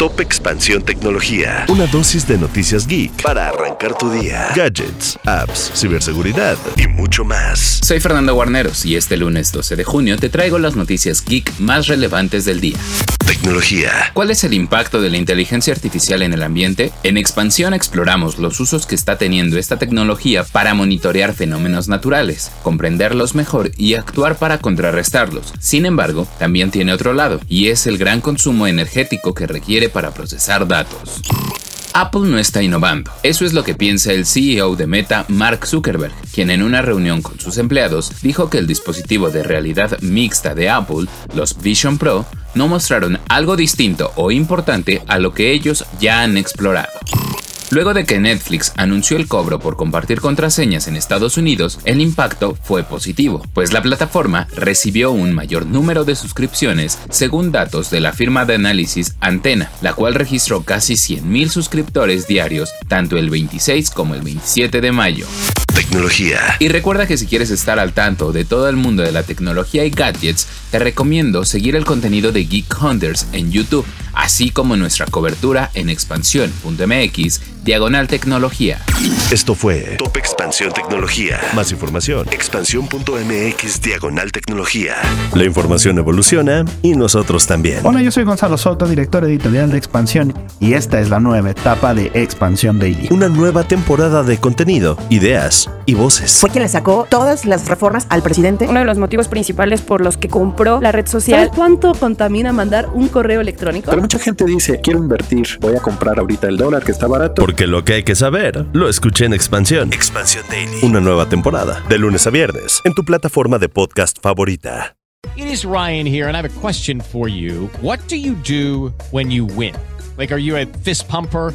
Top Expansión Tecnología. Una dosis de noticias geek para arrancar tu día. Gadgets, apps, ciberseguridad y mucho más. Soy Fernando Guarneros y este lunes 12 de junio te traigo las noticias geek más relevantes del día. Tecnología. ¿Cuál es el impacto de la inteligencia artificial en el ambiente? En expansión exploramos los usos que está teniendo esta tecnología para monitorear fenómenos naturales, comprenderlos mejor y actuar para contrarrestarlos. Sin embargo, también tiene otro lado, y es el gran consumo energético que requiere para procesar datos. Apple no está innovando. Eso es lo que piensa el CEO de Meta, Mark Zuckerberg, quien en una reunión con sus empleados dijo que el dispositivo de realidad mixta de Apple, los Vision Pro, no mostraron algo distinto o importante a lo que ellos ya han explorado. Luego de que Netflix anunció el cobro por compartir contraseñas en Estados Unidos, el impacto fue positivo, pues la plataforma recibió un mayor número de suscripciones según datos de la firma de análisis Antena, la cual registró casi 100.000 suscriptores diarios tanto el 26 como el 27 de mayo. Tecnología. Y recuerda que si quieres estar al tanto de todo el mundo de la tecnología y gadgets, te recomiendo seguir el contenido de Geek Hunters en YouTube, así como nuestra cobertura en expansión.mx diagonal tecnología. Esto fue Top Expansión Tecnología. Más información, expansión.mx diagonal tecnología. La información evoluciona y nosotros también. Hola, yo soy Gonzalo Soto, director editorial de Expansión, y esta es la nueva etapa de Expansión Daily. Una nueva temporada de contenido, ideas y voces. Fue quien le sacó todas las reformas al presidente. Uno de los motivos principales por los que compró la red social. ¿Sabes cuánto contamina mandar un correo electrónico? Mucha gente dice, quiero invertir, voy a comprar ahorita el dólar que está barato. Porque lo que hay que saber, lo escuché en Expansión. Expansión Daily. Una nueva temporada, de lunes a viernes, en tu plataforma de podcast favorita. It is Ryan here, and I have a question for you. What do you do when you win? Like, are you a fist pumper?